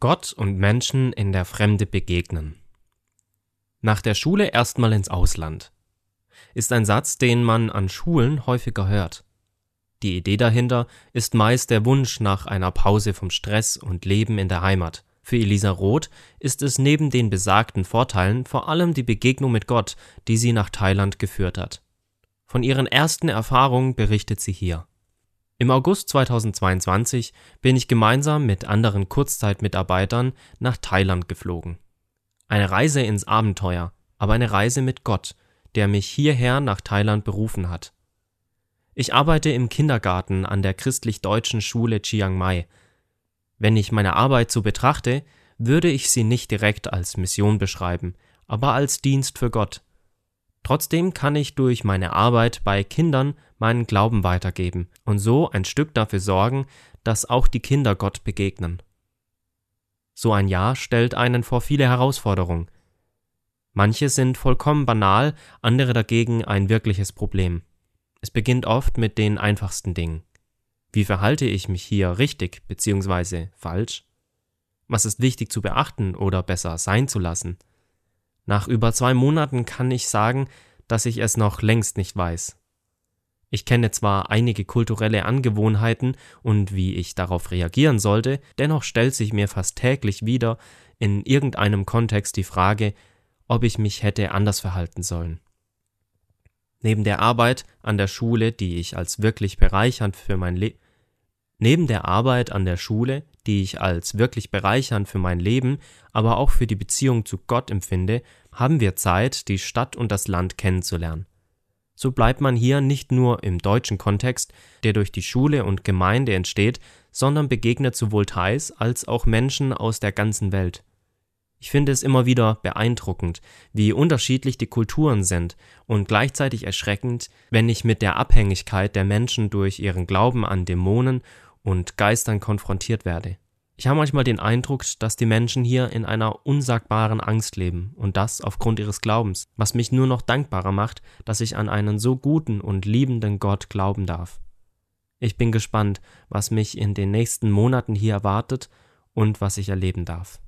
Gott und Menschen in der Fremde begegnen. Nach der Schule erstmal ins Ausland. Ist ein Satz, den man an Schulen häufiger hört. Die Idee dahinter ist meist der Wunsch nach einer Pause vom Stress und Leben in der Heimat. Für Elisa Roth ist es neben den besagten Vorteilen vor allem die Begegnung mit Gott, die sie nach Thailand geführt hat. Von ihren ersten Erfahrungen berichtet sie hier. Im August 2022 bin ich gemeinsam mit anderen Kurzzeitmitarbeitern nach Thailand geflogen. Eine Reise ins Abenteuer, aber eine Reise mit Gott, der mich hierher nach Thailand berufen hat. Ich arbeite im Kindergarten an der christlich-deutschen Schule Chiang Mai. Wenn ich meine Arbeit so betrachte, würde ich sie nicht direkt als Mission beschreiben, aber als Dienst für Gott. Trotzdem kann ich durch meine Arbeit bei Kindern meinen Glauben weitergeben und so ein Stück dafür sorgen, dass auch die Kinder Gott begegnen. So ein Jahr stellt einen vor viele Herausforderungen. Manche sind vollkommen banal, andere dagegen ein wirkliches Problem. Es beginnt oft mit den einfachsten Dingen. Wie verhalte ich mich hier richtig bzw. falsch? Was ist wichtig zu beachten oder besser sein zu lassen? Nach über zwei Monaten kann ich sagen, dass ich es noch längst nicht weiß. Ich kenne zwar einige kulturelle Angewohnheiten und wie ich darauf reagieren sollte, dennoch stellt sich mir fast täglich wieder in irgendeinem Kontext die Frage, ob ich mich hätte anders verhalten sollen. Neben der Arbeit an der Schule, die ich als wirklich bereichernd für mein Leben Neben der Arbeit an der Schule, die ich als wirklich bereichernd für mein Leben, aber auch für die Beziehung zu Gott empfinde, haben wir Zeit, die Stadt und das Land kennenzulernen. So bleibt man hier nicht nur im deutschen Kontext, der durch die Schule und Gemeinde entsteht, sondern begegnet sowohl Thais als auch Menschen aus der ganzen Welt. Ich finde es immer wieder beeindruckend, wie unterschiedlich die Kulturen sind und gleichzeitig erschreckend, wenn ich mit der Abhängigkeit der Menschen durch ihren Glauben an Dämonen und Geistern konfrontiert werde. Ich habe manchmal den Eindruck, dass die Menschen hier in einer unsagbaren Angst leben und das aufgrund ihres Glaubens, was mich nur noch dankbarer macht, dass ich an einen so guten und liebenden Gott glauben darf. Ich bin gespannt, was mich in den nächsten Monaten hier erwartet und was ich erleben darf.